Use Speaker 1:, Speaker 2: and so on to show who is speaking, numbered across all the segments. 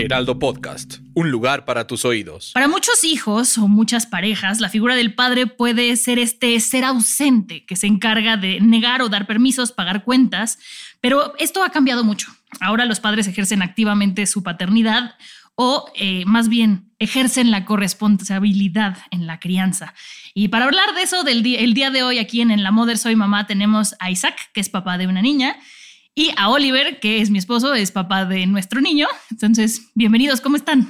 Speaker 1: Heraldo Podcast, un lugar para tus oídos.
Speaker 2: Para muchos hijos o muchas parejas, la figura del padre puede ser este ser ausente que se encarga de negar o dar permisos, pagar cuentas, pero esto ha cambiado mucho. Ahora los padres ejercen activamente su paternidad o eh, más bien ejercen la corresponsabilidad en la crianza. Y para hablar de eso, del el día de hoy aquí en, en La Mother Soy Mamá tenemos a Isaac, que es papá de una niña, y a Oliver, que es mi esposo, es papá de nuestro niño. Entonces, bienvenidos, ¿cómo están?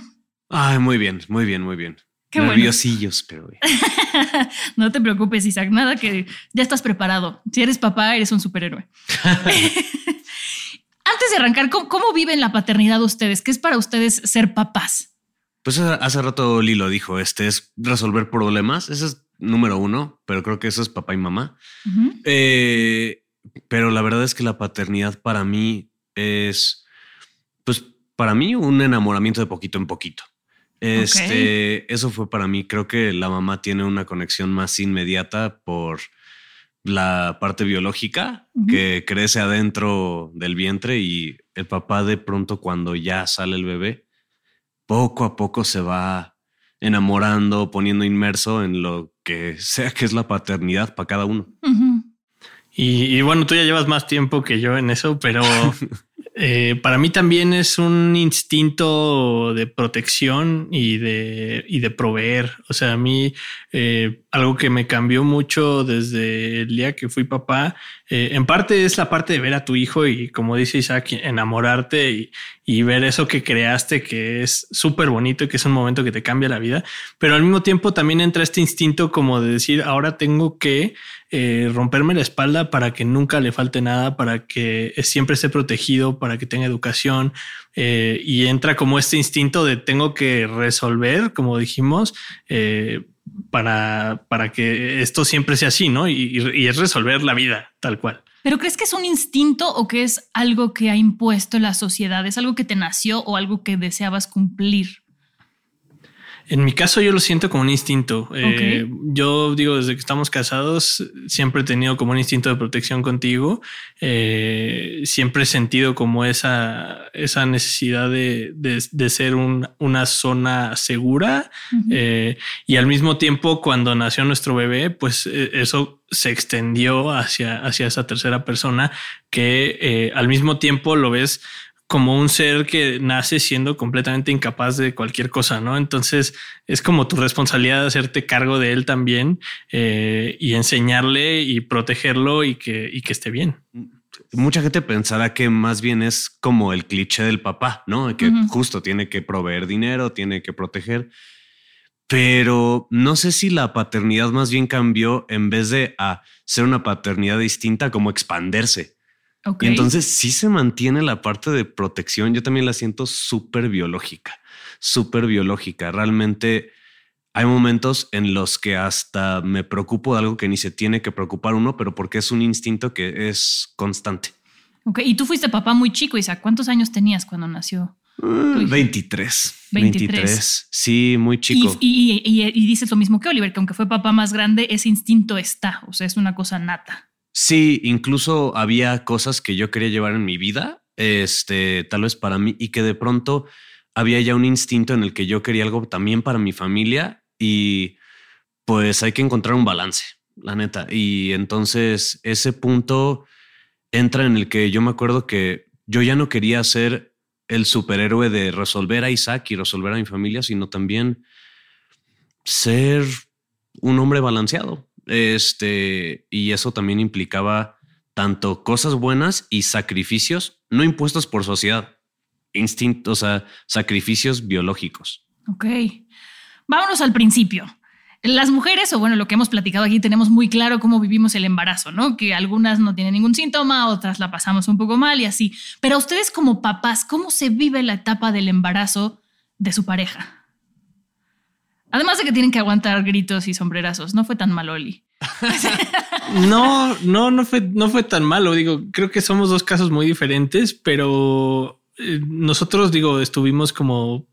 Speaker 3: Ay, muy bien, muy bien, muy bien.
Speaker 2: Qué bueno.
Speaker 3: Nerviosillos, pero...
Speaker 2: no te preocupes, Isaac, nada que ya estás preparado. Si eres papá, eres un superhéroe. Antes de arrancar, ¿cómo, ¿cómo, viven la paternidad ustedes? ¿Qué es para ustedes ser papás?
Speaker 3: Pues hace rato Lilo dijo, este es resolver problemas. Ese es número uno, pero creo que eso es papá y mamá. Uh -huh. eh, pero la verdad es que la paternidad para mí es, pues para mí un enamoramiento de poquito en poquito. Este, okay. eso fue para mí. Creo que la mamá tiene una conexión más inmediata por la parte biológica uh -huh. que crece adentro del vientre y el papá de pronto cuando ya sale el bebé, poco a poco se va enamorando, poniendo inmerso en lo que sea que es la paternidad para cada uno.
Speaker 2: Uh -huh.
Speaker 4: Y, y, bueno, tú ya llevas más tiempo que yo en eso, pero eh, para mí también es un instinto de protección y de, y de proveer. O sea, a mí eh, algo que me cambió mucho desde el día que fui papá, eh, en parte es la parte de ver a tu hijo y como dice Isaac, enamorarte y, y ver eso que creaste, que es súper bonito y que es un momento que te cambia la vida. Pero al mismo tiempo también entra este instinto como de decir, ahora tengo que eh, romperme la espalda para que nunca le falte nada, para que siempre esté protegido, para que tenga educación. Eh, y entra como este instinto de tengo que resolver, como dijimos, eh, para, para que esto siempre sea así, ¿no? Y, y, es resolver la vida tal cual.
Speaker 2: ¿Pero crees que es un instinto o que es algo que ha impuesto la sociedad? ¿Es algo que te nació o algo que deseabas cumplir?
Speaker 4: En mi caso yo lo siento como un instinto. Okay. Eh, yo digo, desde que estamos casados, siempre he tenido como un instinto de protección contigo. Eh, siempre he sentido como esa, esa necesidad de, de, de ser un, una zona segura. Uh -huh. eh, y al mismo tiempo, cuando nació nuestro bebé, pues eh, eso se extendió hacia, hacia esa tercera persona que al mismo tiempo lo ves como un ser que nace siendo completamente incapaz de cualquier cosa, ¿no? Entonces es como tu responsabilidad de hacerte cargo de él también eh, y enseñarle y protegerlo y que, y que esté bien.
Speaker 3: Mucha gente pensará que más bien es como el cliché del papá, ¿no? Que uh -huh. justo tiene que proveer dinero, tiene que proteger. Pero no sé si la paternidad más bien cambió en vez de a ser una paternidad distinta, como expandirse. Okay. Y entonces sí se mantiene la parte de protección. Yo también la siento súper biológica, súper biológica. Realmente hay momentos en los que hasta me preocupo de algo que ni se tiene que preocupar uno, pero porque es un instinto que es constante.
Speaker 2: Ok, y tú fuiste papá muy chico, Isaac. ¿Cuántos años tenías cuando nació?
Speaker 3: Uh, 23, 23. 23. Sí, muy chico.
Speaker 2: Y, y, y, y dices lo mismo que Oliver, que aunque fue papá más grande, ese instinto está, o sea, es una cosa nata.
Speaker 3: Sí, incluso había cosas que yo quería llevar en mi vida, este, tal vez para mí, y que de pronto había ya un instinto en el que yo quería algo también para mi familia y pues hay que encontrar un balance, la neta. Y entonces ese punto entra en el que yo me acuerdo que yo ya no quería ser el superhéroe de resolver a Isaac y resolver a mi familia, sino también ser un hombre balanceado, este, y eso también implicaba tanto cosas buenas y sacrificios no impuestos por sociedad, instintos, o sea, sacrificios biológicos.
Speaker 2: Ok. Vámonos al principio. Las mujeres, o bueno, lo que hemos platicado aquí, tenemos muy claro cómo vivimos el embarazo, ¿no? Que algunas no tienen ningún síntoma, otras la pasamos un poco mal y así. Pero ustedes como papás, ¿cómo se vive la etapa del embarazo de su pareja? Además de que tienen que aguantar gritos y sombrerazos, no fue tan mal, Oli.
Speaker 4: no, no, no fue, no fue tan malo. Digo, creo que somos dos casos muy diferentes, pero eh, nosotros, digo, estuvimos como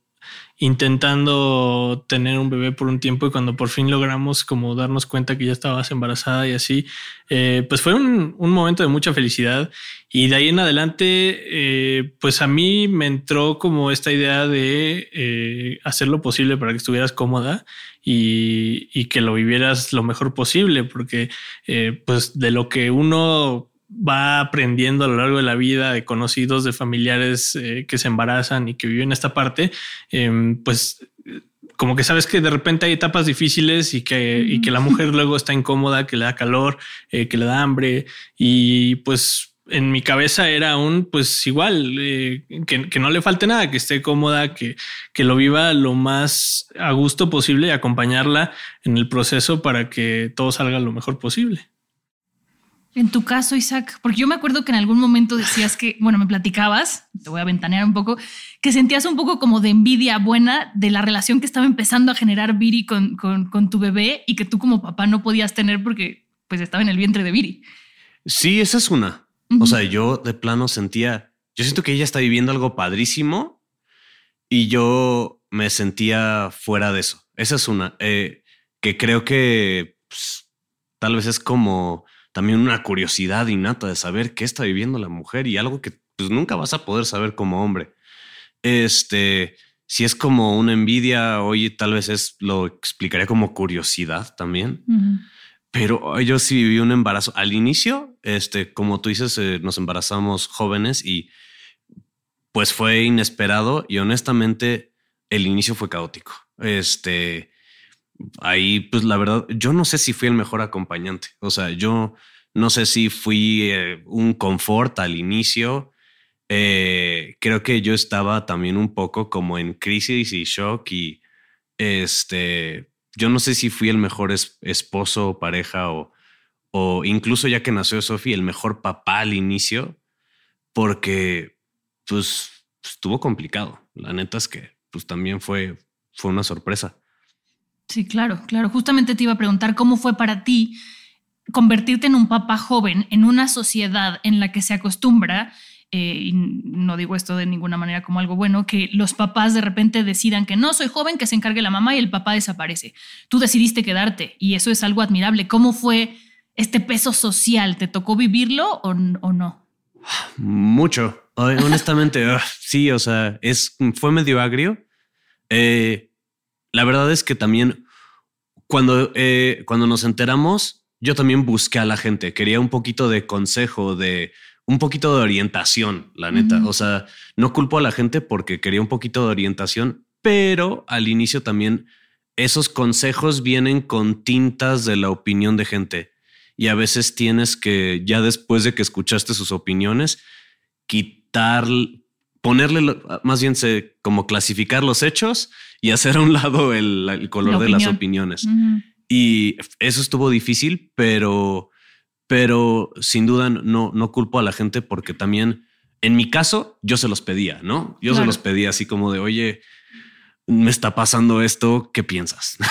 Speaker 4: intentando tener un bebé por un tiempo y cuando por fin logramos como darnos cuenta que ya estabas embarazada y así, eh, pues fue un, momento de mucha felicidad. Y de ahí en adelante, eh, pues a mí me entró como esta idea de eh, hacer lo posible para que estuvieras cómoda y, y, que lo vivieras lo mejor posible, porque pues de lo que uno va aprendiendo a lo largo de la vida de conocidos, de familiares eh, que se embarazan y que viven esta parte, em, pues como que sabes que de repente hay etapas difíciles y que, que la mujer luego está incómoda, que le da calor, eh, que le da hambre y pues en mi cabeza era un, pues igual, eh, que, no le falte nada, que esté cómoda, que, que lo viva lo más a gusto posible y acompañarla en el proceso para que todo salga lo mejor posible.
Speaker 2: En tu caso, Isaac, porque yo me acuerdo que en algún momento decías que, bueno, me platicabas, te voy a ventanear un poco, que sentías un poco como de envidia buena de la relación que estaba empezando a generar Viri con, con, tu bebé y que tú como papá no podías tener porque pues estaba en el vientre de Viri.
Speaker 3: Sí, esa es una. O sea, yo de plano sentía, yo siento que ella está viviendo algo padrísimo y yo me sentía fuera de eso. Esa es una, eh, que creo que pues, tal vez es como también una curiosidad innata de saber qué está viviendo la mujer y algo que pues, nunca vas a poder saber como hombre. Este, si es como una envidia, hoy tal vez es lo explicaré como curiosidad también. Pero yo sí viví un embarazo al inicio, este, como tú dices, eh, nos embarazamos jóvenes y pues fue inesperado y honestamente el inicio fue caótico. Este, ahí, pues la verdad, yo no sé si fui el mejor acompañante. O sea, yo no sé si fui eh, un confort al inicio. Eh, creo que yo estaba también un poco como en crisis y shock y este, yo no sé si fui el mejor esposo o pareja o, o incluso ya que nació Sophie, el mejor papá al inicio, porque pues estuvo complicado. La neta es que pues también fue, fue una sorpresa.
Speaker 2: Sí, claro, claro. Justamente te iba a preguntar cómo fue para ti convertirte en un papá joven en una sociedad en la que se acostumbra, eh, y no digo esto de ninguna manera como algo bueno, que los papás de repente decidan que no, soy joven, que se encargue la mamá y el papá desaparece. Tú decidiste quedarte y eso es algo admirable. ¿Cómo fue este peso social? ¿Te tocó vivirlo o, no?
Speaker 3: Mucho. Honestamente, ah, sí, o sea, es, fue medio agrio. Eh, la verdad es que también cuando, eh, cuando nos enteramos, yo también busqué a la gente, quería un poquito de consejo, de un poquito de orientación, la neta. O sea, no culpo a la gente porque quería un poquito de orientación, pero al inicio también esos consejos vienen con tintas de la opinión de gente. Y a veces tienes que, ya después de que escuchaste sus opiniones, quitar, ponerle, más bien se, como clasificar los hechos y hacer a un lado el, color de las opiniones. Y eso estuvo difícil, pero, pero sin duda no, no culpo a la gente porque también en mi caso yo se los pedía, ¿no? Yo se los pedía así como de, oye, me está pasando esto, ¿qué piensas?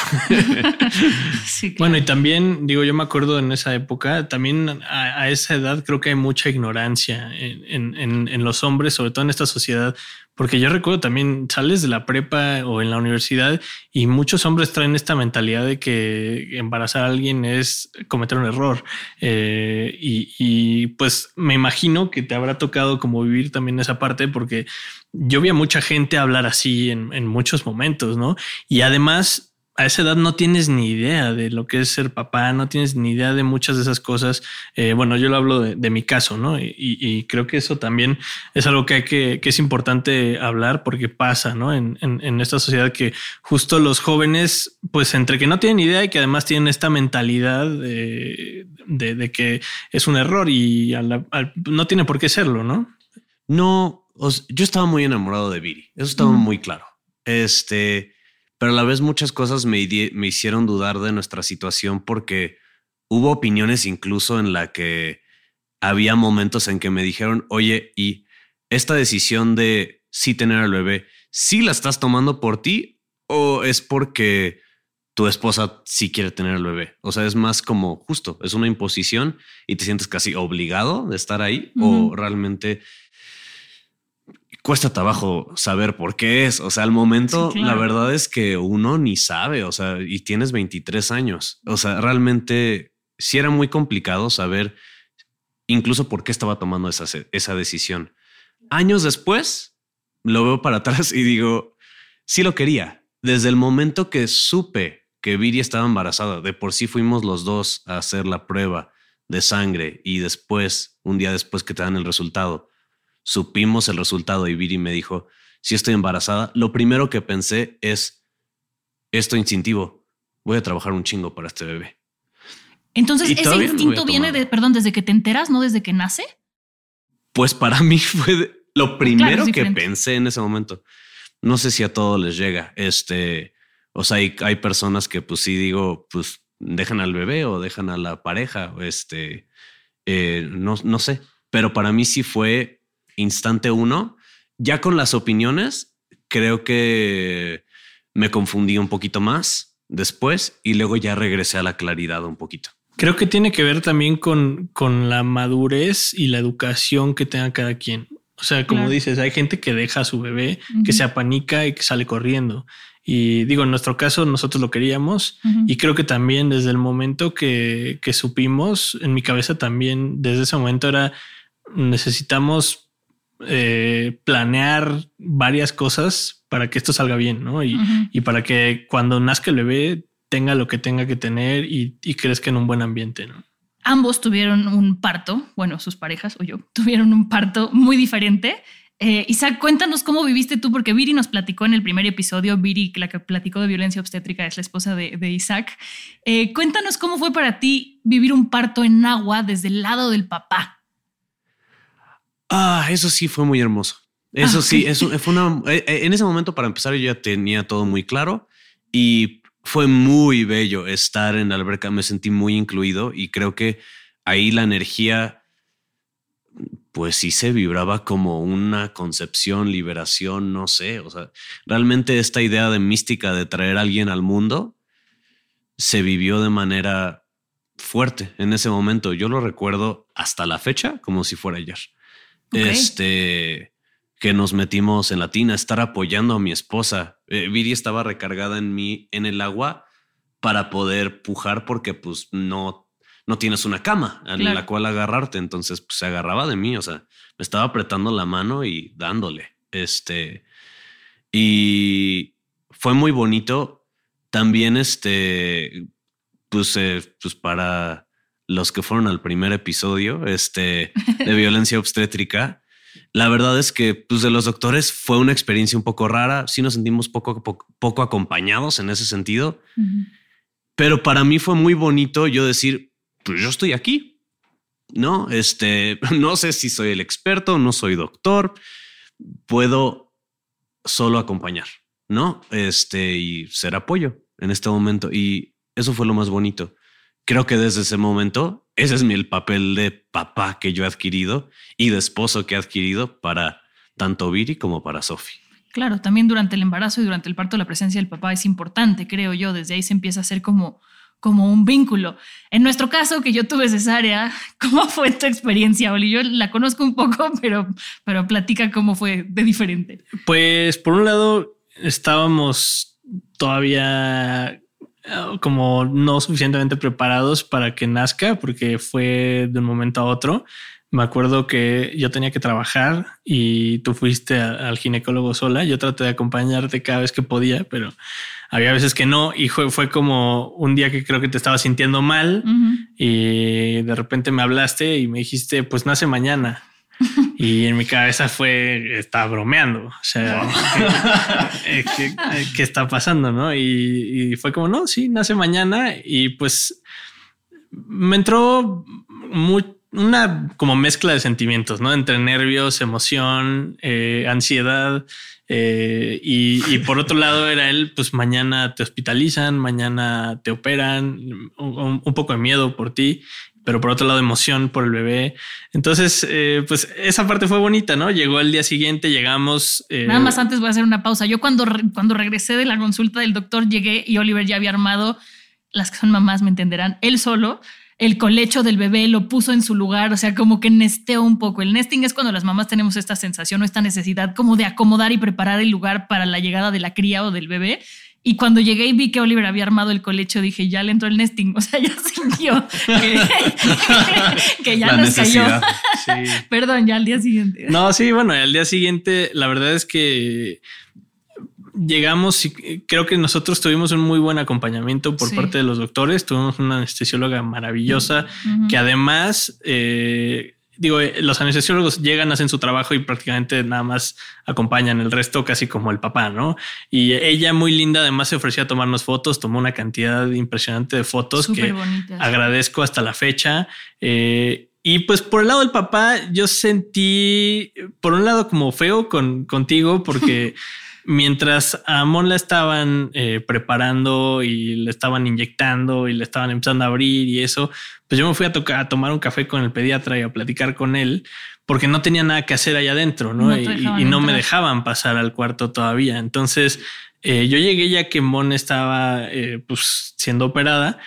Speaker 4: Bueno, y también digo, yo me acuerdo en esa época, también a, esa edad creo que hay mucha ignorancia en, en, en, los hombres, sobre todo en esta sociedad, porque yo recuerdo también, sales de la prepa o en la universidad y muchos hombres traen esta mentalidad de que embarazar a alguien es cometer un error. Eh, y, pues me imagino que te habrá tocado como vivir también esa parte porque yo vi a mucha gente hablar así en, en muchos momentos, ¿no? Y además a esa edad no tienes ni idea de lo que es ser papá, no tienes ni idea de muchas de esas cosas. Eh, bueno, yo lo hablo de, mi caso, ¿no? Y, creo que eso también es algo que hay que, que es importante hablar porque pasa, ¿no? En, en, esta sociedad que justo los jóvenes, pues entre que no tienen idea y que además tienen esta mentalidad de, de, que es un error y no tiene por qué serlo, ¿no?
Speaker 3: No, yo estaba muy enamorado de Viri, eso estaba muy claro. Este, pero a la vez muchas cosas me, me hicieron dudar de nuestra situación porque hubo opiniones incluso en la que había momentos en que me dijeron, oye, y esta decisión de sí tener al bebé, ¿sí la estás tomando por ti o es porque tu esposa sí quiere tener al bebé? O sea, es más como justo, es una imposición y te sientes casi obligado de estar ahí o realmente cuesta trabajo saber por qué es. O sea, al momento, la verdad es que uno ni sabe, o sea, y tienes 23 años. O sea, realmente sí era muy complicado saber incluso por qué estaba tomando esa, esa decisión. Años después, lo veo para atrás y digo, sí lo quería. Desde el momento que supe que Viri estaba embarazada, de por sí fuimos los dos a hacer la prueba de sangre y después, un día después que te dan el resultado, supimos el resultado y Viri me dijo, si estoy embarazada, lo primero que pensé es, esto instintivo, voy a trabajar un chingo para este bebé.
Speaker 2: Entonces, ese instinto viene de, perdón, desde que te enteras, no desde que nace.
Speaker 3: Pues para mí fue lo primero que pensé en ese momento. No sé si a todos les llega. Este, o sea, hay, hay personas que, pues sí digo, pues dejan al bebé o dejan a la pareja. Este, eh, no, no sé, pero para mí sí fue instante uno. Ya con las opiniones, creo que me confundí un poquito más después y luego ya regresé a la claridad un poquito.
Speaker 4: Creo que tiene que ver también con, con la madurez y la educación que tenga cada quien. O sea, como dices, hay gente que deja a su bebé, que se apanica y que sale corriendo. Y digo, en nuestro caso nosotros lo queríamos y creo que también desde el momento que, que supimos, en mi cabeza también, desde ese momento era, necesitamos eh, planear varias cosas para que esto salga bien, ¿no? Y, y, para que cuando nazca el bebé tenga lo que tenga que tener y, y crezca en un buen ambiente, ¿no?
Speaker 2: Ambos tuvieron un parto, bueno, sus parejas o yo, tuvieron un parto muy diferente. Eh, Isaac, cuéntanos cómo viviste tú, porque Viri nos platicó en el primer episodio, Viri, la que platicó de violencia obstétrica, es la esposa de, Isaac. Eh, cuéntanos cómo fue para ti vivir un parto en agua desde el lado del papá.
Speaker 3: Ah, eso sí fue muy hermoso. Eso ah, sí, eso fue una. Eh, en ese momento, para empezar, yo ya tenía todo muy claro y fue muy bello estar en la alberca. Me sentí muy incluido y creo que ahí la energía, pues sí se vibraba como una concepción, liberación, no sé. O sea, realmente esta idea de mística de traer a alguien al mundo se vivió de manera fuerte en ese momento. Yo lo recuerdo hasta la fecha como si fuera ayer. Este que nos metimos en la tina, estar apoyando a mi esposa. Eh, Viri estaba recargada en mí en el agua para poder pujar porque pues no, no tienes una cama en la cual agarrarte. Entonces pues, se agarraba de mí, o sea, me estaba apretando la mano y dándole. Este, y fue muy bonito. También este, pues, eh, pues para los que fueron al primer episodio este, de violencia obstétrica, la verdad es que pues, de los doctores fue una experiencia un poco rara. Sí nos sentimos poco, poco, acompañados en ese sentido. Pero para mí fue muy bonito yo decir, pues yo estoy aquí. No, este, no sé si soy el experto, no soy doctor, puedo solo acompañar, ¿no? Este, y ser apoyo en este momento. Y eso fue lo más bonito. Creo que desde ese momento ese es mi, el papel de papá que yo he adquirido y de esposo que he adquirido para tanto Viri como para Sofi.
Speaker 2: Claro, también durante el embarazo y durante el parto la presencia del papá es importante, creo yo. Desde ahí se empieza a hacer como, como un vínculo. En nuestro caso, que yo tuve cesárea, ¿cómo fue tu experiencia, Oli? Yo la conozco un poco, pero, pero platica cómo fue de diferente.
Speaker 4: Pues por un lado, estábamos todavía como no suficientemente preparados para que nazca, porque fue de un momento a otro. Me acuerdo que yo tenía que trabajar y tú fuiste al ginecólogo sola. Yo traté de acompañarte cada vez que podía, pero había veces que no. Y fue, como un día que creo que te estaba sintiendo mal y de repente me hablaste y me dijiste, pues nace mañana. Y en mi cabeza fue, está bromeando. O sea, ¿qué, está pasando? ¿No? Y, fue como, no, sí, nace mañana. Y pues me entró una como mezcla de sentimientos, ¿no? Entre nervios, emoción, eh, ansiedad. Eh, y, por otro lado era él, pues mañana te hospitalizan, mañana te operan, un, poco de miedo por ti, pero por otro lado emoción por el bebé. Entonces, eh, pues esa parte fue bonita, ¿no? Llegó el día siguiente, llegamos.
Speaker 2: Nada más antes voy a hacer una pausa. Yo cuando, cuando regresé de la consulta del doctor llegué y Oliver ya había armado, las que son mamás me entenderán, él solo el colecho del bebé, lo puso en su lugar, o sea, como que nesteó un poco. El nesting es cuando las mamás tenemos esta sensación o esta necesidad como de acomodar y preparar el lugar para la llegada de la cría o del bebé. Y cuando llegué y vi que Oliver había armado el colecho, dije, ya le entró el nesting. O sea, ya sintió que, ya nos cayó. Perdón, ya al día siguiente.
Speaker 4: No, sí, bueno, al día siguiente, la verdad es que llegamos y creo que nosotros tuvimos un muy buen acompañamiento por parte de los doctores. Tuvimos una anestesióloga maravillosa que además, eh, digo, eh, los anestesiólogos llegan, hacen su trabajo y prácticamente nada más acompañan el resto, casi como el papá, ¿no? Y ella muy linda, además se ofrecía a tomarnos fotos, tomó una cantidad impresionante de fotos que agradezco hasta la fecha. Eh, y pues por el lado del papá, yo sentí, por un lado, como feo con, contigo, porque mientras a Mon la estaban eh, preparando y le estaban inyectando y le estaban empezando a abrir y eso, pues yo me fui a, tocar, a tomar un café con el pediatra y a platicar con él porque no tenía nada que hacer allá adentro, ¿no? y, no me dejaban pasar al cuarto todavía. Entonces eh, yo llegué ya que Mon estaba eh, pues siendo operada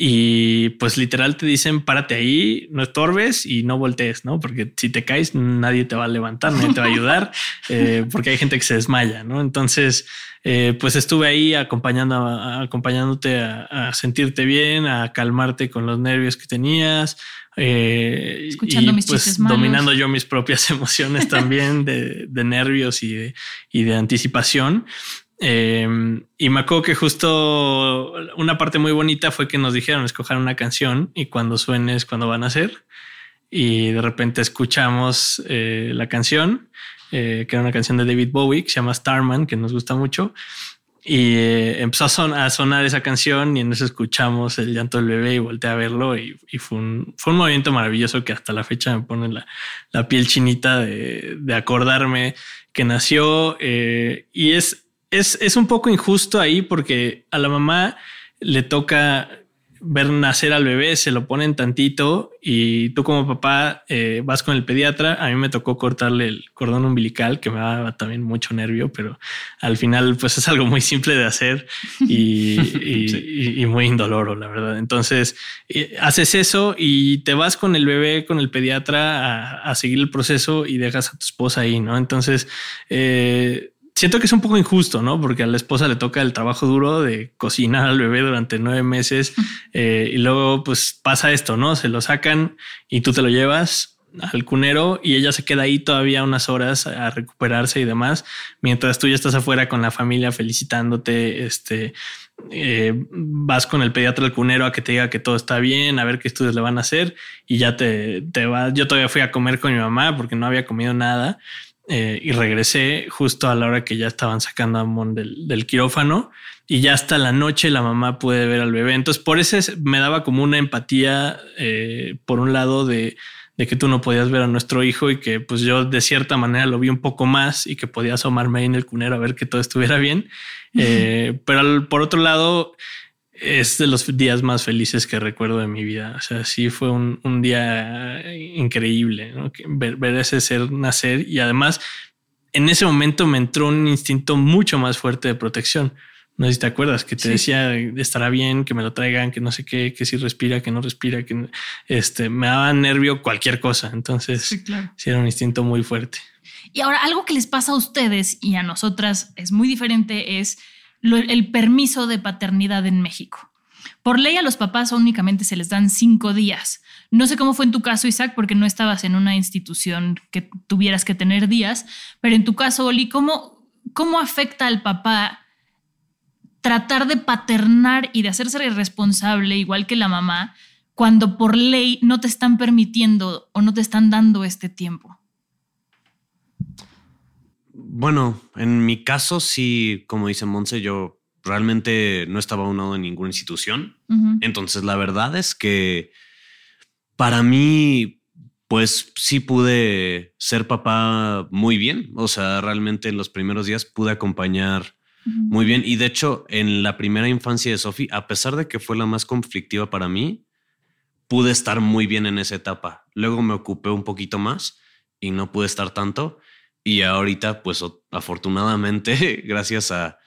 Speaker 4: y pues literal te dicen párate ahí, no estorbes y no voltees, ¿no? Porque si te caes nadie te va a levantar, nadie te va a ayudar, eh, porque hay gente que se desmaya, ¿no? Entonces, eh, pues estuve ahí acompañando, acompañándote a, sentirte bien, a calmarte con los nervios que tenías.
Speaker 2: Eh, Escuchando mis pues,
Speaker 4: dominando yo mis propias emociones también de, de nervios y de, y de anticipación. Em, y me acuerdo que justo una parte muy bonita fue que nos dijeron escoger una canción y cuando suene es cuando van a ser. Y de repente escuchamos eh, la canción, eh, que era una canción de David Bowie que se llama Starman, que nos gusta mucho. Y eh, empezó a, sonar esa canción y en eso escuchamos el llanto del bebé y volteé a verlo y, fue, un, fue un movimiento maravilloso que hasta la fecha me pone la, la piel chinita de, de acordarme que nació y es es, es un poco injusto ahí porque a la mamá le toca ver nacer al bebé, se lo ponen tantito y tú como papá eh, vas con el pediatra. A mí me tocó cortarle el cordón umbilical que me daba también mucho nervio, pero al final pues es algo muy simple de hacer y, y, muy indoloro, la verdad. Entonces eh, haces eso y te vas con el bebé, con el pediatra a, a, seguir el proceso y dejas a tu esposa ahí, ¿no? Entonces... Eh, siento que es un poco injusto, ¿no? Porque a la esposa le toca el trabajo duro de cocinar al bebé durante nueve meses eh, y luego pues pasa esto, ¿no? Se lo sacan y tú te lo llevas al cunero y ella se queda ahí todavía unas horas a recuperarse y demás, mientras tú ya estás afuera con la familia felicitándote, este, eh, vas con el pediatra al cunero a que te diga que todo está bien, a ver qué estudios le van a hacer y ya te, te vas. Yo todavía fui a comer con mi mamá porque no había comido nada eh, y regresé justo a la hora que ya estaban sacando a Mon del, quirófano y ya hasta la noche la mamá puede ver al bebé. Entonces, por eso me daba como una empatía, eh, por un lado, de, que tú no podías ver a nuestro hijo y que pues yo de cierta manera lo vi un poco más y que podía asomarme ahí en el cunero a ver que todo estuviera bien. Eh, pero por otro lado, es de los días más felices que recuerdo de mi vida. O sea, sí fue un, día increíble ver, ese ser nacer y además en ese momento me entró un instinto mucho más fuerte de protección. No sé si te acuerdas que te decía estará bien, que me lo traigan, que no sé qué, que si respira, que no respira, que este me daba nervio cualquier cosa. Entonces, sí, sí era un instinto muy fuerte.
Speaker 2: Y ahora algo que les pasa a ustedes y a nosotras es muy diferente es el permiso de paternidad en México. Por ley a los papás únicamente se les dan cinco días. No sé cómo fue en tu caso, Isaac, porque no estabas en una institución que tuvieras que tener días, pero en tu caso, Oli, ¿cómo, cómo afecta al papá tratar de paternar y de hacerse responsable, igual que la mamá, cuando por ley no te están permitiendo o no te están dando este tiempo?
Speaker 3: Bueno, en mi caso, sí, como dice Monse, yo realmente no estaba unado en ninguna institución. Entonces, la verdad es que para mí, pues sí pude ser papá muy bien. O sea, realmente en los primeros días pude acompañar muy bien. Y de hecho, en la primera infancia de Sophie, a pesar de que fue la más conflictiva para mí, pude estar muy bien en esa etapa. Luego me ocupé un poquito más y no pude estar tanto. Y ahorita, pues afortunadamente, gracias a,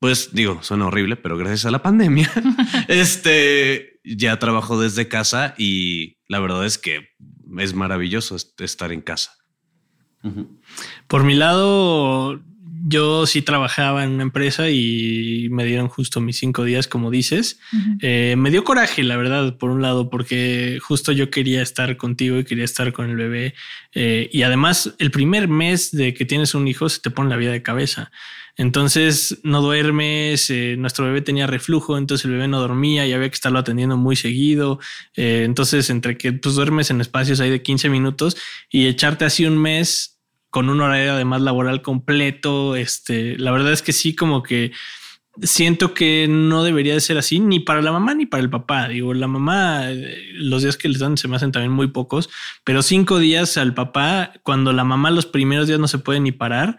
Speaker 3: pues digo, suena horrible, pero gracias a la pandemia, este, ya trabajo desde casa y la verdad es que es maravilloso estar en casa.
Speaker 4: Por mi lado, yo sí trabajaba en una empresa y me dieron justo mis cinco días, como dices. Eh, me dio coraje, la verdad, por un lado, porque justo yo quería estar contigo y quería estar con el bebé. Eh, y además, el primer mes de que tienes un hijo se te pone la vida de cabeza. Entonces no duermes, eh, nuestro bebé tenía reflujo, entonces el bebé no dormía y había que estarlo atendiendo muy seguido. entonces, entre que pues, duermes en espacios ahí de 15 minutos y echarte así un mes con un horario además laboral completo. Este, la verdad es que sí, como que siento que no debería de ser así ni para la mamá ni para el papá. Digo, la mamá, los días que les dan se me hacen también muy pocos, pero cinco días al papá, cuando la mamá los primeros días no se puede ni parar,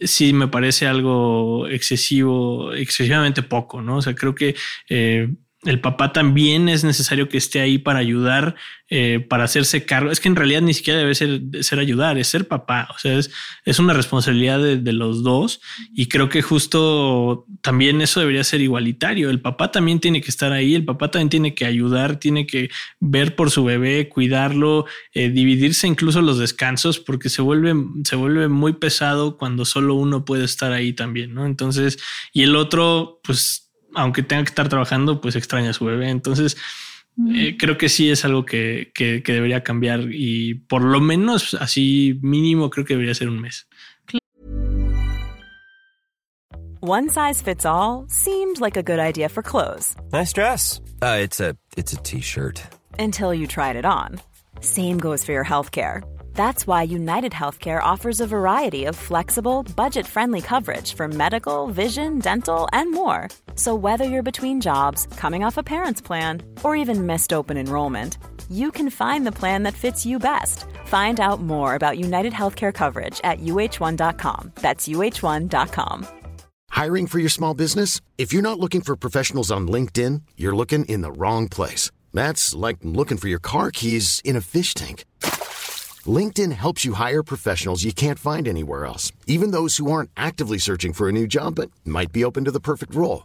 Speaker 4: sí me parece algo excesivo, excesivamente poco, ¿no? O sea, creo que eh, el papá también es necesario que esté ahí para ayudar, eh, para hacerse cargo. Es que en realidad ni siquiera debe ser, ser ayudar, es ser papá. O sea, es, es una responsabilidad de, los dos. Y creo que justo también eso debería ser igualitario. El papá también tiene que estar ahí, el papá también tiene que ayudar, tiene que ver por su bebé, cuidarlo, eh, dividirse incluso los descansos, porque se vuelve, se vuelve muy pesado cuando solo uno puede estar ahí también, ¿no? Entonces, y el otro, pues aunque tenga que estar trabajando, pues extraña a su bebé. Entonces, eh, creo que sí es algo que, que, que, debería cambiar y por lo menos así mínimo creo que debería ser un mes.
Speaker 5: One size fits all seemed like a good idea for clothes.
Speaker 6: Nice dress. Uh, it's a it's a t-shirt.
Speaker 5: Until you tried it on. Same goes for your healthcare. That's why United Healthcare offers a variety of flexible, budget friendly coverage for medical, vision, dental, and more. So, whether you're between jobs, coming off a parent's plan, or even missed open enrollment, you can find the plan that fits you best. Find out more about United Healthcare coverage at uh1.com. That's uh1.com.
Speaker 7: Hiring for your small business? If you're not looking for professionals on LinkedIn, you're looking in the wrong place. That's like looking for your car keys in a fish tank. LinkedIn helps you hire professionals you can't find anywhere else, even those who aren't actively searching for a new job but might be open to the perfect role.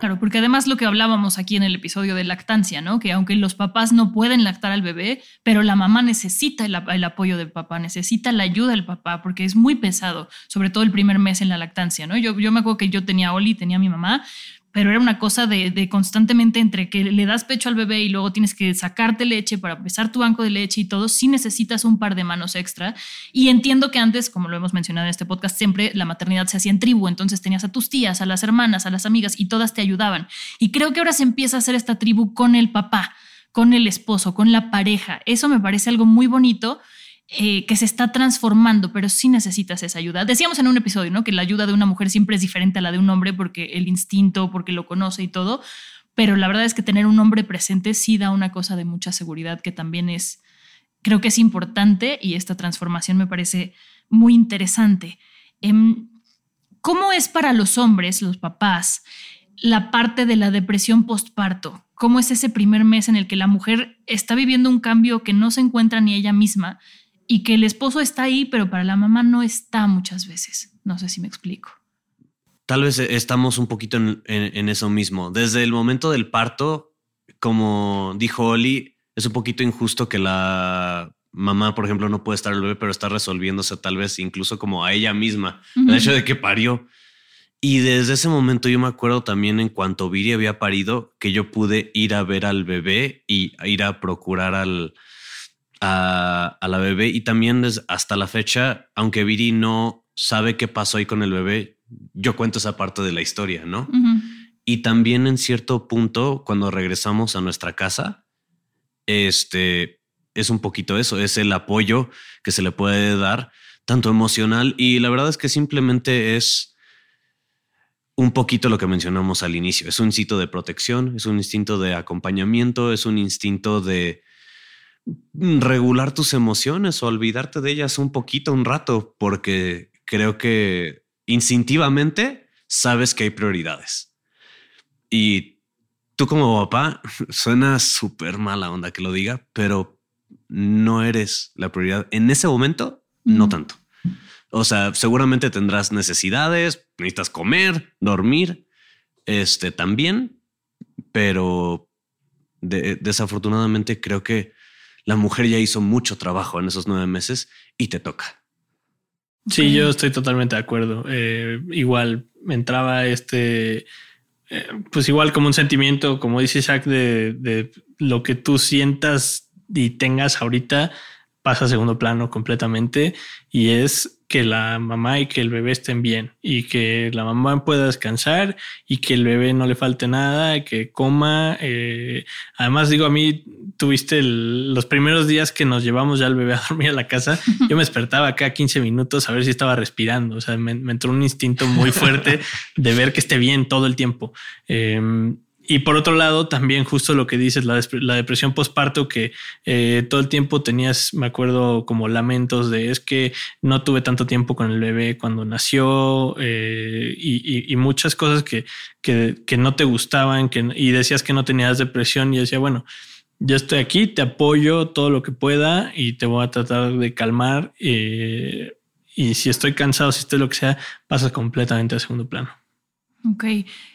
Speaker 2: Claro, porque además lo que hablábamos aquí en el episodio de lactancia, ¿no? Que aunque los papás no pueden lactar al bebé, pero la mamá necesita el, apoyo del papá, necesita la ayuda del papá, porque es muy pesado, sobre todo el primer mes en la lactancia, ¿no? Yo, yo me acuerdo que yo tenía a Oli, tenía a mi mamá, pero era una cosa de, constantemente entre que le das pecho al bebé y luego tienes que sacarte leche para empezar tu banco de leche y todo, sí necesitas un par de manos extra. Y entiendo que antes, como lo hemos mencionado en este podcast, siempre la maternidad se hacía en tribu, entonces tenías a tus tías, a las hermanas, a las amigas y todas te ayudaban. Y creo que ahora se empieza a hacer esta tribu con el papá, con el esposo, con la pareja. Eso me parece algo muy bonito eh, que se está transformando, pero sí necesitas esa ayuda. Decíamos en un episodio, ¿no? Que la ayuda de una mujer siempre es diferente a la de un hombre porque el instinto, porque lo conoce y todo, pero la verdad es que tener un hombre presente sí da una cosa de mucha seguridad que también es, creo que es importante y esta transformación me parece muy interesante. Em, ¿Cómo es para los hombres, los papás, la parte de la depresión postparto? ¿Cómo es ese primer mes en el que la mujer está viviendo un cambio que no se encuentra ni ella misma y que el esposo está ahí, pero para la mamá no está muchas veces. No sé si me explico.
Speaker 3: Tal vez estamos un poquito en, eso mismo. Desde el momento del parto, como dijo Oli, es un poquito injusto que la mamá, por ejemplo, no puede estar el bebé, pero está resolviéndose tal vez incluso como a ella misma, el hecho de que parió. Y desde ese momento yo me acuerdo también en cuanto Viri había parido, que yo pude ir a ver al bebé y ir a procurar al, a, la bebé y también hasta la fecha, aunque Viri no sabe qué pasó ahí con el bebé, yo cuento esa parte de la historia, ¿no? Y también en cierto punto, cuando regresamos a nuestra casa, este, es un poquito eso, es el apoyo que se le puede dar, tanto emocional y la verdad es que simplemente es un poquito lo que mencionamos al inicio. Es un instinto de protección, es un instinto de acompañamiento, es un instinto de regular tus emociones o olvidarte de ellas un poquito, un rato, porque creo que instintivamente sabes que hay prioridades. Y tú como papá, suena súper mala onda que lo diga, pero no eres la prioridad. En ese momento, no tanto. O sea, seguramente tendrás necesidades, necesitas comer, dormir, este también, pero desafortunadamente creo que la mujer ya hizo mucho trabajo en esos nueve meses y te toca.
Speaker 4: Sí, yo estoy totalmente de acuerdo. Eh, igual me entraba este, eh, pues igual como un sentimiento, como dice Isaac, de, de lo que tú sientas y tengas ahorita pasa a segundo plano completamente y es que la mamá y que el bebé estén bien y que la mamá pueda descansar y que el bebé no le falte nada, que coma. Eh, además, digo, a mí tuviste los primeros días que nos llevamos ya al bebé a dormir a la casa, yo me despertaba cada 15 minutos a ver si estaba respirando. O sea, me, entró un instinto muy fuerte de ver que esté bien todo el tiempo. Em, y por otro lado, también justo lo que dices, la, depresión postparto, que eh, todo el tiempo tenías, me acuerdo, como lamentos de es que no tuve tanto tiempo con el bebé cuando nació eh, y, muchas cosas que, que, no te gustaban que, y decías que no tenías depresión y decía, bueno, yo estoy aquí, te apoyo todo lo que pueda y te voy a tratar de calmar. Eh, y si estoy cansado, si estoy lo que sea, pasa completamente a segundo plano.
Speaker 2: Ok.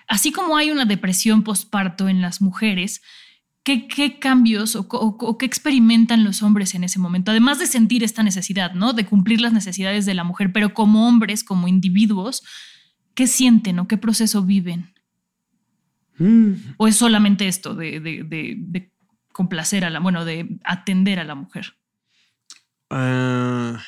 Speaker 2: Así como hay una depresión postparto en las mujeres, ¿qué, cambios o, qué experimentan los hombres en ese momento? Además de sentir esta necesidad, ¿no? De cumplir las necesidades de la mujer, pero como hombres, como individuos, ¿qué sienten o qué proceso viven? Mm. ¿O es solamente esto de, complacer a la, bueno, de atender a la mujer?
Speaker 3: Ah,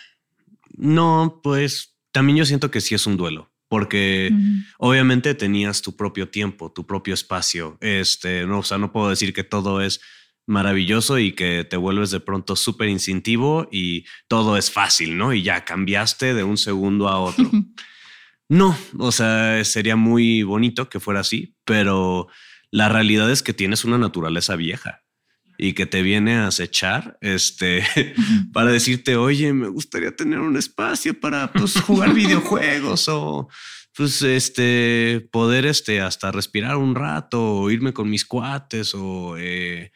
Speaker 3: no, pues también yo siento que sí es un duelo porque obviamente tenías tu propio tiempo, tu propio espacio. Este, no, o sea, no puedo decir que todo es maravilloso y que te vuelves de pronto súper instintivo y todo es fácil, ¿no? Y ya cambiaste de un segundo a otro. no, o sea, sería muy bonito que fuera así, pero la realidad es que tienes una naturaleza vieja y que te viene a acechar este para decirte, oye, me gustaría tener un espacio para pues, jugar videojuegos o pues este poder este hasta respirar un rato o irme con mis cuates o eh,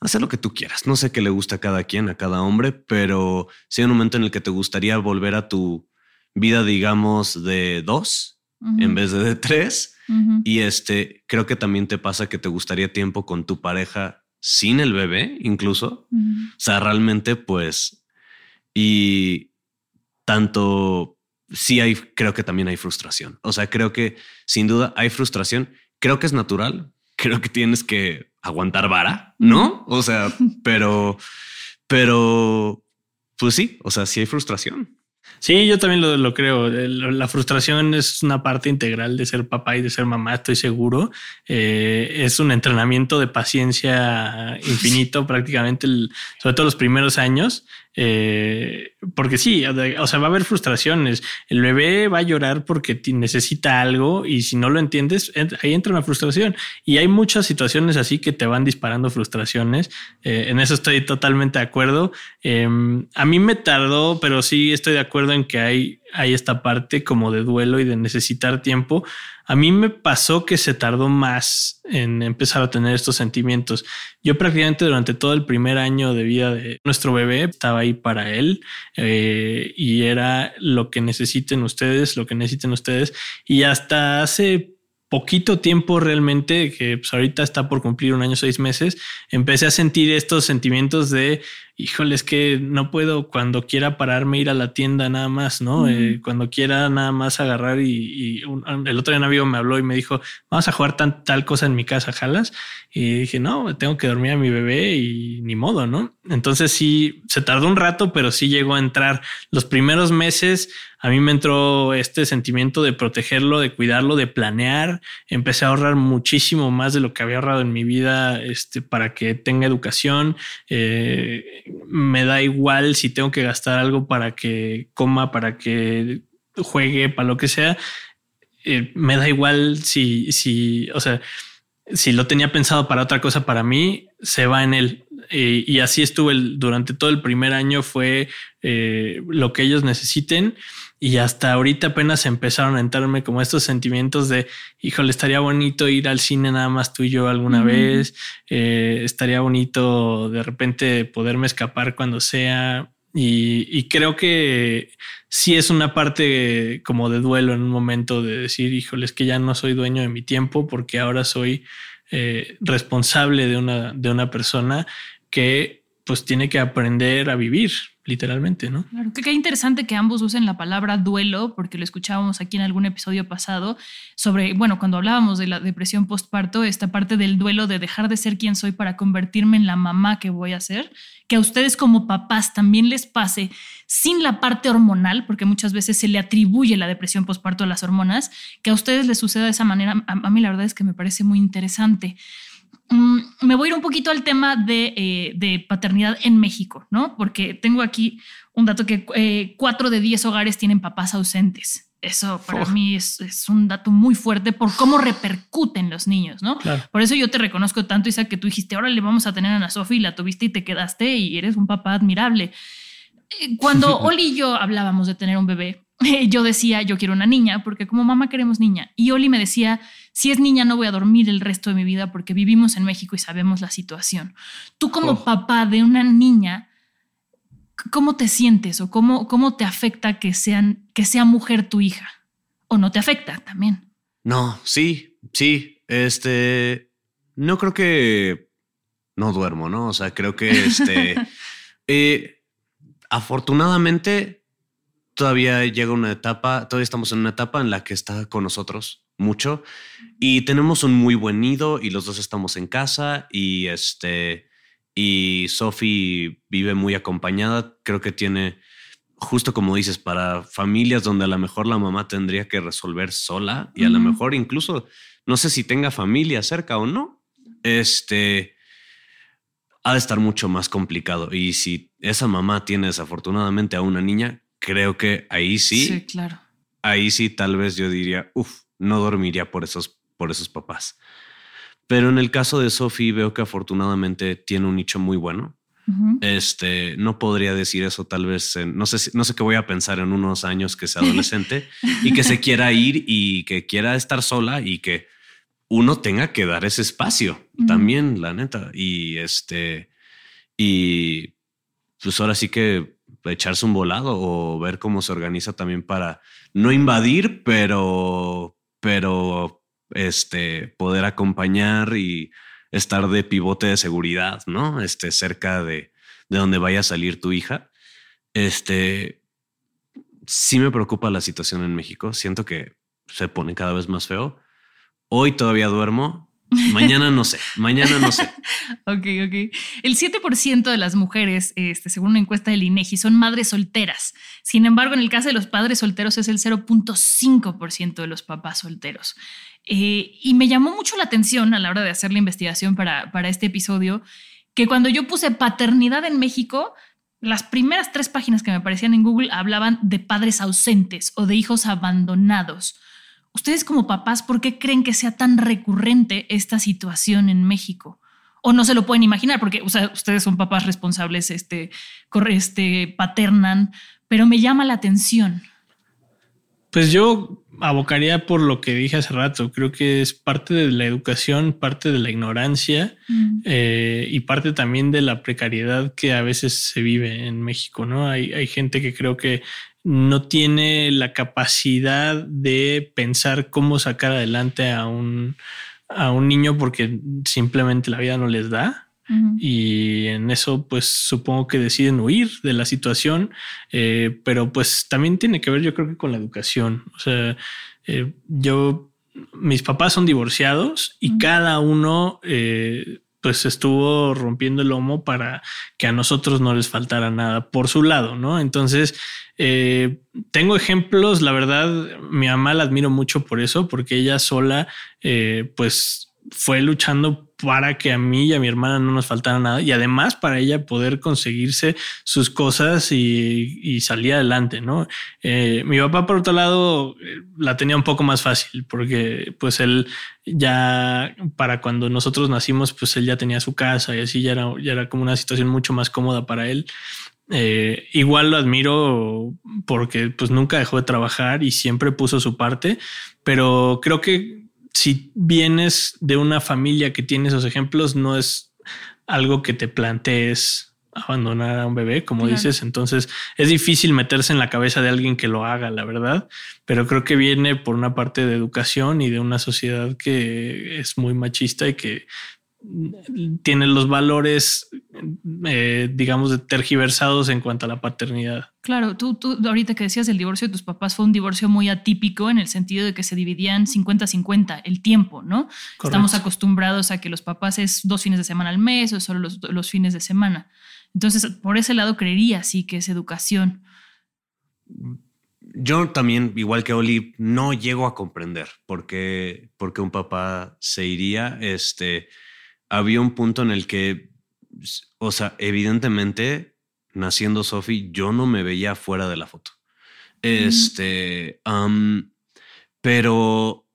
Speaker 3: hacer lo que tú quieras. No sé qué le gusta a cada quien, a cada hombre, pero si hay un momento en el que te gustaría volver a tu vida, digamos, de dos en vez de de tres. Y este creo que también te pasa que te gustaría tiempo con tu pareja sin el bebé, incluso. O sea, realmente, pues, y tanto, sí hay, creo que también hay frustración. O sea, creo que sin duda hay frustración. Creo que es natural. Creo que tienes que aguantar vara, ¿no? O sea, pero, pero, pues sí, o sea, sí hay frustración.
Speaker 4: Sí, yo también lo, creo. La frustración es una parte integral de ser papá y de ser mamá, estoy seguro. Eh, es un entrenamiento de paciencia infinito prácticamente, sobre todo los primeros años. Eh, porque sí, o sea, va a haber frustraciones. El bebé va a llorar porque necesita algo y si no lo entiendes, ahí entra una frustración. Y hay muchas situaciones así que te van disparando frustraciones. Eh, en eso estoy totalmente de acuerdo. Em, a mí me tardó, pero sí estoy de acuerdo en que hay, hay esta parte como de duelo y de necesitar tiempo. A mí me pasó que se tardó más en empezar a tener estos sentimientos. Yo prácticamente durante todo el primer año de vida de nuestro bebé estaba ahí para él eh, y era lo que necesiten ustedes, lo que necesiten ustedes. Y hasta hace poquito tiempo realmente, que pues ahorita está por cumplir un año, seis meses, empecé a sentir estos sentimientos de híjole, es que no puedo cuando quiera pararme ir a la tienda nada más, ¿no? Eh, cuando quiera nada más agarrar y, el otro día un amigo me habló y me dijo, vamos a jugar tan, tal cosa en mi casa, jalas. Y dije, no, tengo que dormir a mi bebé y ni modo, ¿no? Entonces sí, se tardó un rato, pero sí llegó a entrar. Los primeros meses a mí me entró este sentimiento de protegerlo, de cuidarlo, de planear. Empecé a ahorrar muchísimo más de lo que había ahorrado en mi vida este, para que tenga educación. Eh, me da igual si tengo que gastar algo para que coma, para que juegue, para lo que sea. Eh, me da igual si, si, o sea, si lo tenía pensado para otra cosa para mí, se va en él. Eh, y así estuve durante todo el primer año, fue lo que ellos necesiten y hasta ahorita apenas empezaron a entrarme como estos sentimientos de, híjole, estaría bonito ir al cine nada más tú y yo alguna vez, eh, estaría bonito de repente poderme escapar cuando sea. Y, creo que sí es una parte como de duelo en un momento de decir, híjole, es que ya no soy dueño de mi tiempo porque ahora soy eh, responsable de una, de una persona que pues tiene que aprender a vivir, literalmente, ¿no?
Speaker 2: Claro, que qué interesante que ambos usen la palabra duelo, porque lo escuchábamos aquí en algún episodio pasado sobre, bueno, cuando hablábamos de la depresión postparto, esta parte del duelo de dejar de ser quien soy para convertirme en la mamá que voy a ser, que a ustedes como papás también les pase sin la parte hormonal, porque muchas veces se le atribuye la depresión postparto a las hormonas, que a ustedes les suceda de esa manera, a mí la verdad es que me parece muy interesante. Mm, me voy a ir un poquito al tema eh, de, paternidad en México, ¿no? Porque tengo aquí un dato que eh, cuatro de diez hogares tienen papás ausentes. Eso para mí es, un dato muy fuerte por cómo repercuten los niños, ¿no? Por eso yo te reconozco tanto, Isa, que tú dijiste, ahora le vamos a tener a Ana Sofía y la tuviste y te quedaste y eres un papá admirable. Eh, cuando Oli y yo hablábamos de tener un bebé, yo decía, yo quiero una niña, porque como mamá queremos niña. Y Oli me decía, si es niña no voy a dormir el resto de mi vida porque vivimos en México y sabemos la situación. Tú como oh. papá de una niña, ¿cómo te sientes o cómo, cómo te afecta que, sean, que sea mujer tu hija? ¿O no te afecta también?
Speaker 3: No, sí, sí. Este, no creo que no duermo, ¿no? O sea, creo que este, eh, afortunadamente todavía llega una etapa, todavía estamos en una etapa en la que está con nosotros mucho y tenemos un muy buen nido y los dos estamos en casa y este y Sophie vive muy acompañada, creo que tiene justo como dices para familias donde a lo mejor la mamá tendría que resolver sola y a lo mejor incluso no sé si tenga familia cerca o no. Este ha de estar mucho más complicado y si esa mamá tiene desafortunadamente a una niña, creo que ahí sí.
Speaker 2: Sí, claro.
Speaker 3: Ahí sí tal vez yo diría, uff, no dormiría por esos, por esos papás. Pero en el caso de Sophie veo que afortunadamente tiene un nicho muy bueno. Este no podría decir eso tal vez no sé no sé qué voy a pensar en unos años que sea adolescente y que se quiera ir y que quiera estar sola y que uno tenga que dar ese espacio también la neta y este y pues ahora sí que echarse un volado o ver cómo se organiza también para no invadir pero pero este, poder acompañar y estar de pivote de seguridad, ¿no? Este, cerca de, de donde vaya a salir tu hija. Este, sí me preocupa la situación en México. Siento que se pone cada vez más feo. Hoy todavía duermo, Mañana no sé, mañana no sé.
Speaker 2: ok, ok. El 7% de las mujeres, este, según una encuesta del INEGI, son madres solteras. Sin embargo, en el caso de los padres solteros es el 0.5% de los papás solteros. Eh, y me llamó mucho la atención a la hora de hacer la investigación para, para este episodio, que cuando yo puse paternidad en México, las primeras tres páginas que me aparecían en Google hablaban de padres ausentes o de hijos abandonados. Ustedes como papás, ¿por qué creen que sea tan recurrente esta situación en México? O no se lo pueden imaginar, porque ustedes son papás responsables, este, este, paternan, pero me llama la atención.
Speaker 4: Pues yo abocaría por lo que dije hace rato. Creo que es parte de la educación, parte de la ignorancia mm. eh, y parte también de la precariedad que a veces se vive en México. No hay, hay gente que creo que no tiene la capacidad de pensar cómo sacar adelante a un, a un niño porque simplemente la vida no les da. Y en eso, pues supongo que deciden huir de la situación, eh, pero pues también tiene que ver, yo creo que con la educación. O sea, eh, yo, mis papás son divorciados y cada uno eh, pues estuvo rompiendo el lomo para que a nosotros no les faltara nada por su lado, ¿no? Entonces, eh, tengo ejemplos, la verdad, mi mamá la admiro mucho por eso, porque ella sola, eh, pues fue luchando para que a mí y a mi hermana no nos faltara nada y además para ella poder conseguirse sus cosas y, salir adelante, ¿no? Eh, mi papá, por otro lado, la tenía un poco más fácil porque pues él ya para cuando nosotros nacimos, pues él ya tenía su casa y así ya era, ya era como una situación mucho más cómoda para él. Eh, igual lo admiro porque pues nunca dejó de trabajar y siempre puso su parte, pero creo que si vienes de una familia que tiene esos ejemplos, no es algo que te plantees abandonar a un bebé, como dices. Entonces es difícil meterse en la cabeza de alguien que lo haga, la verdad. Pero creo que viene por una parte de educación y de una sociedad que es muy machista y que tiene los valores, eh, digamos, tergiversados en cuanto a la paternidad.
Speaker 2: Claro, tú, tú ahorita que decías el divorcio de tus papás fue un divorcio muy atípico en el sentido de que se dividían 50-50 el tiempo, ¿no? Estamos acostumbrados a que los papás es dos fines de semana al mes o solo los, los fines de semana. Entonces, por ese lado creería sí que es educación.
Speaker 3: Yo también, igual que Oli, no llego a comprender por qué, porque un papá se iría. Este, había un punto en el que, o sea, evidentemente, naciendo Sophie, yo no me veía fuera de la foto. Este, pero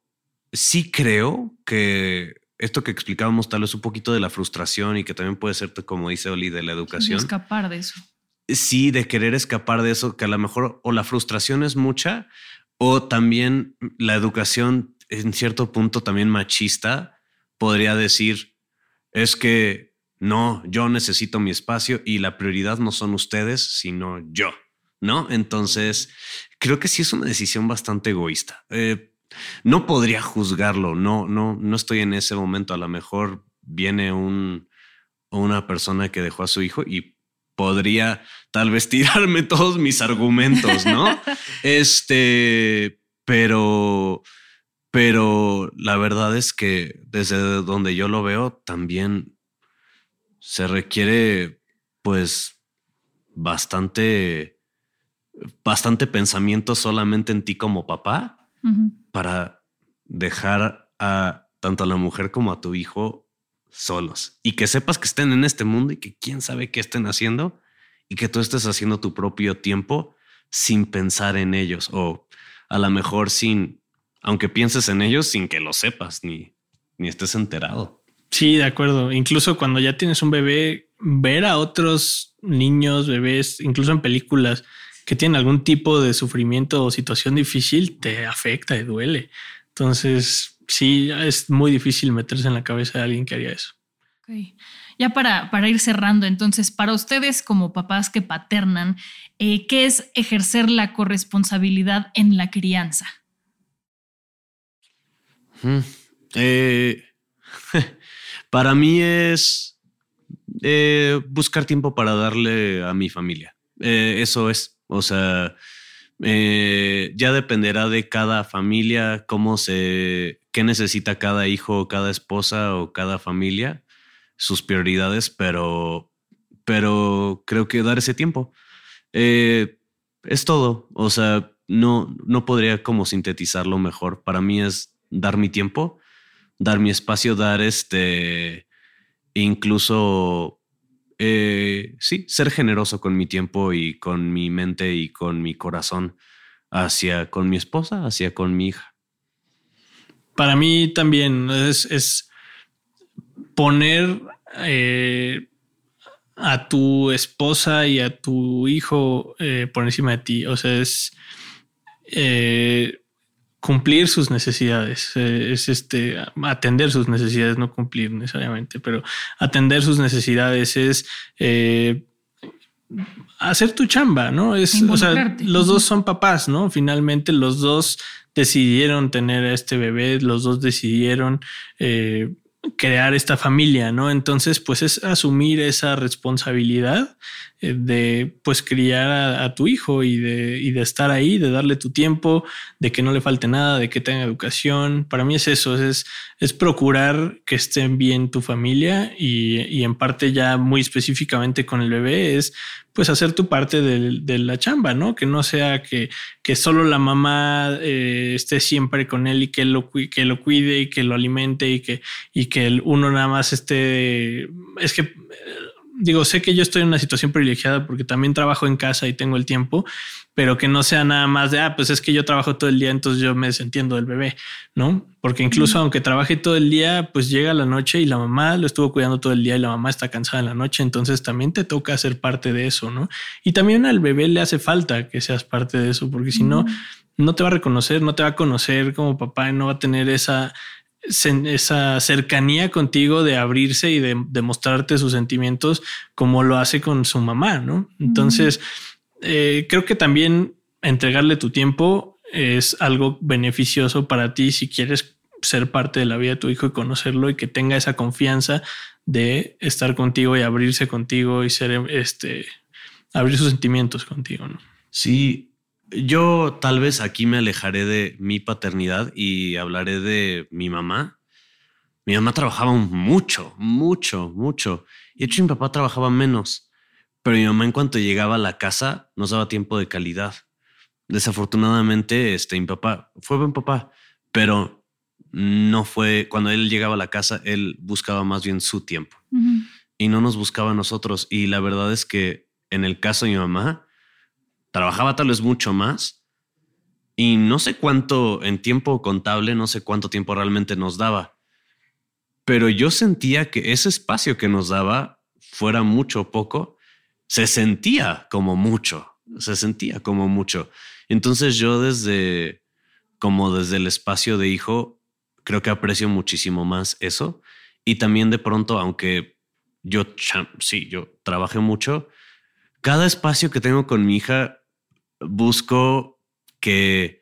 Speaker 3: sí creo que esto que explicábamos tal vez un poquito de la frustración y que también puede ser, como dice Oli, de la educación.
Speaker 2: escapar de eso.
Speaker 3: Sí, de querer escapar de eso, que a lo mejor o la frustración es mucha o también la educación en cierto punto también machista podría decir, es que no, yo necesito mi espacio y la prioridad no son ustedes, sino yo, ¿no? Entonces, creo que sí es una decisión bastante egoísta. Eh, no podría juzgarlo, no, no, no estoy en ese momento. A lo mejor viene un, una persona que dejó a su hijo y podría tal vez tirarme todos mis argumentos, ¿no? este, pero pero la verdad es que desde donde yo lo veo también se requiere pues bastante, bastante pensamiento solamente en ti como papá para dejar a tanto a la mujer como a tu hijo solos. Y que sepas que estén en este mundo y que quién sabe qué estén haciendo y que tú estés haciendo tu propio tiempo sin pensar en ellos o a lo mejor sin aunque pienses en ellos sin que lo sepas ni, ni estés enterado.
Speaker 4: Sí, de acuerdo. Incluso cuando ya tienes un bebé, ver a otros niños, bebés, incluso en películas que tienen algún tipo de sufrimiento o situación difícil, te afecta y duele. Entonces, sí, es muy difícil meterse en la cabeza de alguien que haría eso.
Speaker 2: Ya para, para, ir cerrando, entonces, para ustedes como papás que paternan, eh, ¿qué es ejercer la corresponsabilidad en la crianza?
Speaker 3: Eh, para mí es eh, buscar tiempo para darle a mi familia. Eh, eso es. O sea, ya dependerá de cada familia, cómo se, qué necesita cada hijo, cada esposa o cada familia, sus prioridades, pero, pero creo que dar ese tiempo es todo. O sea, no, no podría como sintetizarlo mejor. Para mí es dar mi tiempo, dar mi espacio, dar este, incluso, eh, sí, ser generoso con mi tiempo y con mi mente y con mi corazón hacia con mi esposa, hacia con mi hija.
Speaker 4: Para mí también es, poner eh, a tu esposa y a tu hijo eh, por encima de ti. O sea, es cumplir sus necesidades, eh, es este atender sus necesidades, no cumplir necesariamente, pero atender sus necesidades es eh, hacer tu chamba, ¿no? Es, o sea, los dos son papás, ¿no? Finalmente los dos decidieron tener a este bebé, los dos decidieron eh, crear esta familia, ¿no? Entonces, pues es asumir esa responsabilidad de pues criar a, tu hijo y de, y de, estar ahí, de darle tu tiempo, de que no le falte nada, de que tenga educación. Para mí es eso, es, es procurar que estén bien tu familia y, y en parte ya muy específicamente con el bebé es pues hacer tu parte de, la chamba, ¿no? Que no sea que, que solo la mamá eh, esté siempre con él y que lo, que lo cuide y que lo alimente y que, y que uno nada más esté... Es que digo, sé que yo estoy en una situación privilegiada porque también trabajo en casa y tengo el tiempo, pero que no sea nada más de, ah, pues es que yo trabajo todo el día, entonces yo me desentiendo del bebé, ¿no? Porque incluso aunque trabaje todo el día, pues llega la noche y la mamá lo estuvo cuidando todo el día y la mamá está cansada en la noche, entonces también te toca ser parte de eso, ¿no? Y también al bebé le hace falta que seas parte de eso, porque si no, no te va a reconocer, no te va a conocer como papá y no va a tener esa esa cercanía contigo de abrirse y de, mostrarte sus sentimientos como lo hace con su mamá, ¿no? Entonces, eh, creo que también entregarle tu tiempo es algo beneficioso para ti si quieres ser parte de la vida de tu hijo y conocerlo y que tenga esa confianza de estar contigo y abrirse contigo y ser este abrir sus sentimientos contigo, ¿no?
Speaker 3: Sí, yo tal vez aquí me alejaré de mi paternidad y hablaré de mi mamá. Mi mamá trabajaba mucho, mucho, mucho. Y de hecho mi papá trabajaba menos. Pero mi mamá en cuanto llegaba a la casa nos daba tiempo de calidad. Desafortunadamente, este, mi papá fue buen papá, pero no fue, cuando él llegaba a la casa, él buscaba más bien su tiempo. Y no nos buscaba a nosotros. Y la verdad es que en el caso de mi mamá, trabajaba tal vez mucho más y no sé cuánto en tiempo contable, no sé cuánto tiempo realmente nos daba, pero yo sentía que ese espacio que nos daba, fuera mucho o poco, se sentía como mucho, se sentía como mucho. Entonces yo desde, como desde el espacio de hijo, creo que aprecio muchísimo más eso. Y también de pronto, aunque yo, sí, yo trabajé mucho, cada espacio que tengo con mi hija busco que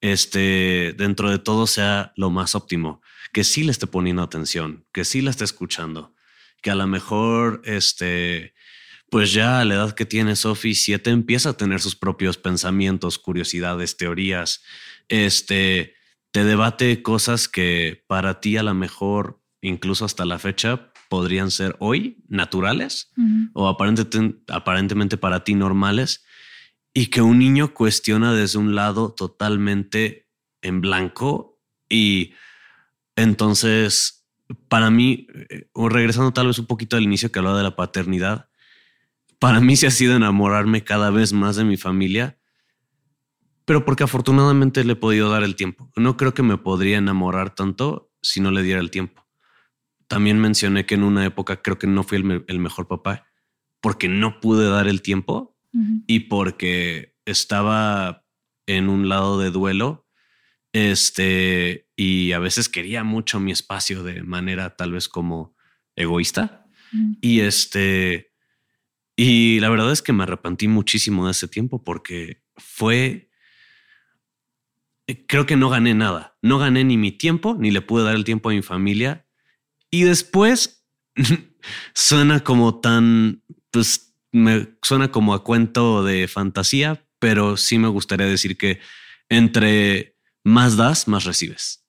Speaker 3: este, dentro de todo sea lo más óptimo, que sí le esté poniendo atención, que sí la esté escuchando, que a lo mejor, este, pues ya a la edad que tiene Sophie 7 empieza a tener sus propios pensamientos, curiosidades, teorías, este, te debate cosas que para ti a lo mejor, incluso hasta la fecha, podrían ser hoy naturales o aparentemente para ti normales y que un niño cuestiona desde un lado totalmente en blanco y entonces para mí, eh, regresando tal vez un poquito al inicio que hablaba de la paternidad, para mí se ha sido enamorarme cada vez más de mi familia, pero porque afortunadamente le he podido dar el tiempo. No creo que me podría enamorar tanto si no le diera el tiempo. También mencioné que en una época creo que no fui el mejor papá porque no pude dar el tiempo y porque estaba en un lado de duelo, este, y a veces quería mucho mi espacio de manera tal vez como egoísta. Y este, y la verdad es que me arrepentí muchísimo de ese tiempo porque fue, creo que no gané nada. No gané ni mi tiempo, ni le pude dar el tiempo a mi familia. Y después suena como tan, pues me suena como a cuento de fantasía, pero sí me gustaría decir que entre más das, más recibes.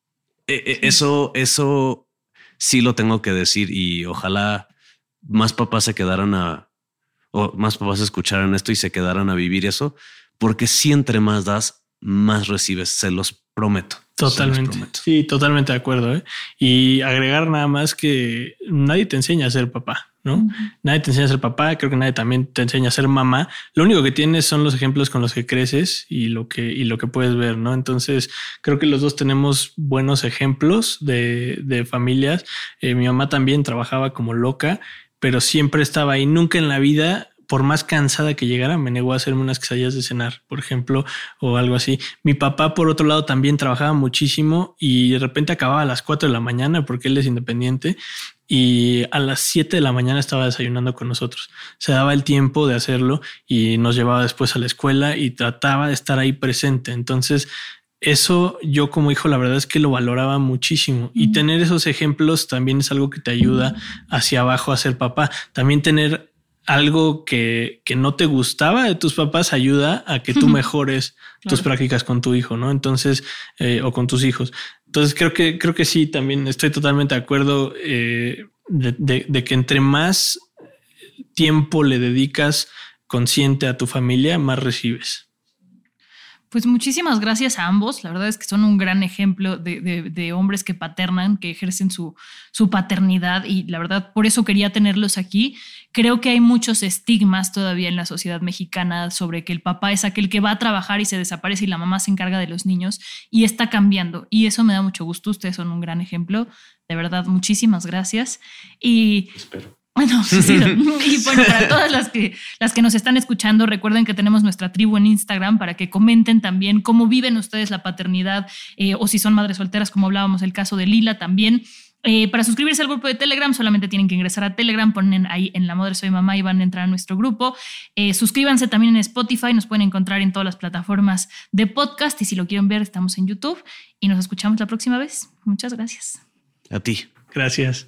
Speaker 3: E, e, eso, eso sí lo tengo que decir y ojalá más papás se quedaran a, o más papás escucharan esto y se quedaran a vivir eso, porque si entre más das, más recibes, se los prometo.
Speaker 4: Totalmente. Sí, totalmente de acuerdo. ¿eh? Y agregar nada más que nadie te enseña a ser papá. ¿No? Nadie te enseña a ser papá, creo que nadie también te enseña a ser mamá. Lo único que tienes son los ejemplos con los que creces y lo que, y lo que puedes ver, ¿no? Entonces, creo que los dos tenemos buenos ejemplos de, de familias. Eh, mi mamá también trabajaba como loca, pero siempre estaba ahí. Nunca en la vida por más cansada que llegara, me negó a hacerme unas quesadillas de cenar, por ejemplo, o algo así. Mi papá, por otro lado, también trabajaba muchísimo y de repente acababa a las 4 de la mañana porque él es independiente y a las 7 de la mañana estaba desayunando con nosotros. Se daba el tiempo de hacerlo y nos llevaba después a la escuela y trataba de estar ahí presente. Entonces, eso yo como hijo la verdad es que lo valoraba muchísimo y tener esos ejemplos también es algo que te ayuda hacia abajo a ser papá. También tener algo que, que no te gustaba de tus papás ayuda a que tú mejores tus prácticas con tu hijo, ¿no? Entonces, eh, o con tus hijos. Entonces creo que, creo que sí, también estoy totalmente de acuerdo eh, de, de que entre más tiempo le dedicas consciente a tu familia, más recibes.
Speaker 2: Pues muchísimas gracias a ambos. La verdad es que son un gran ejemplo de, hombres que paternan, que ejercen su, su, paternidad y la verdad por eso quería tenerlos aquí. Creo que hay muchos estigmas todavía en la sociedad mexicana sobre que el papá es aquel que va a trabajar y se desaparece y la mamá se encarga de los niños y está cambiando y eso me da mucho gusto. Ustedes son un gran ejemplo. De verdad, muchísimas gracias. Y
Speaker 3: Espero.
Speaker 2: Bueno, sí, y bueno, para todas las que, las que nos están escuchando, recuerden que tenemos nuestra tribu en Instagram para que comenten también cómo viven ustedes la paternidad eh, o si son madres solteras, como hablábamos el caso de Lila también. Eh, para suscribirse al grupo de Telegram solamente tienen que ingresar a Telegram, ponen ahí en La Madre Soy Mamá y van a entrar a nuestro grupo. Eh, suscríbanse también en Spotify, nos pueden encontrar en todas las plataformas de podcast y si lo quieren ver estamos en YouTube y nos escuchamos la próxima vez. Muchas gracias.
Speaker 3: A ti.
Speaker 4: Gracias.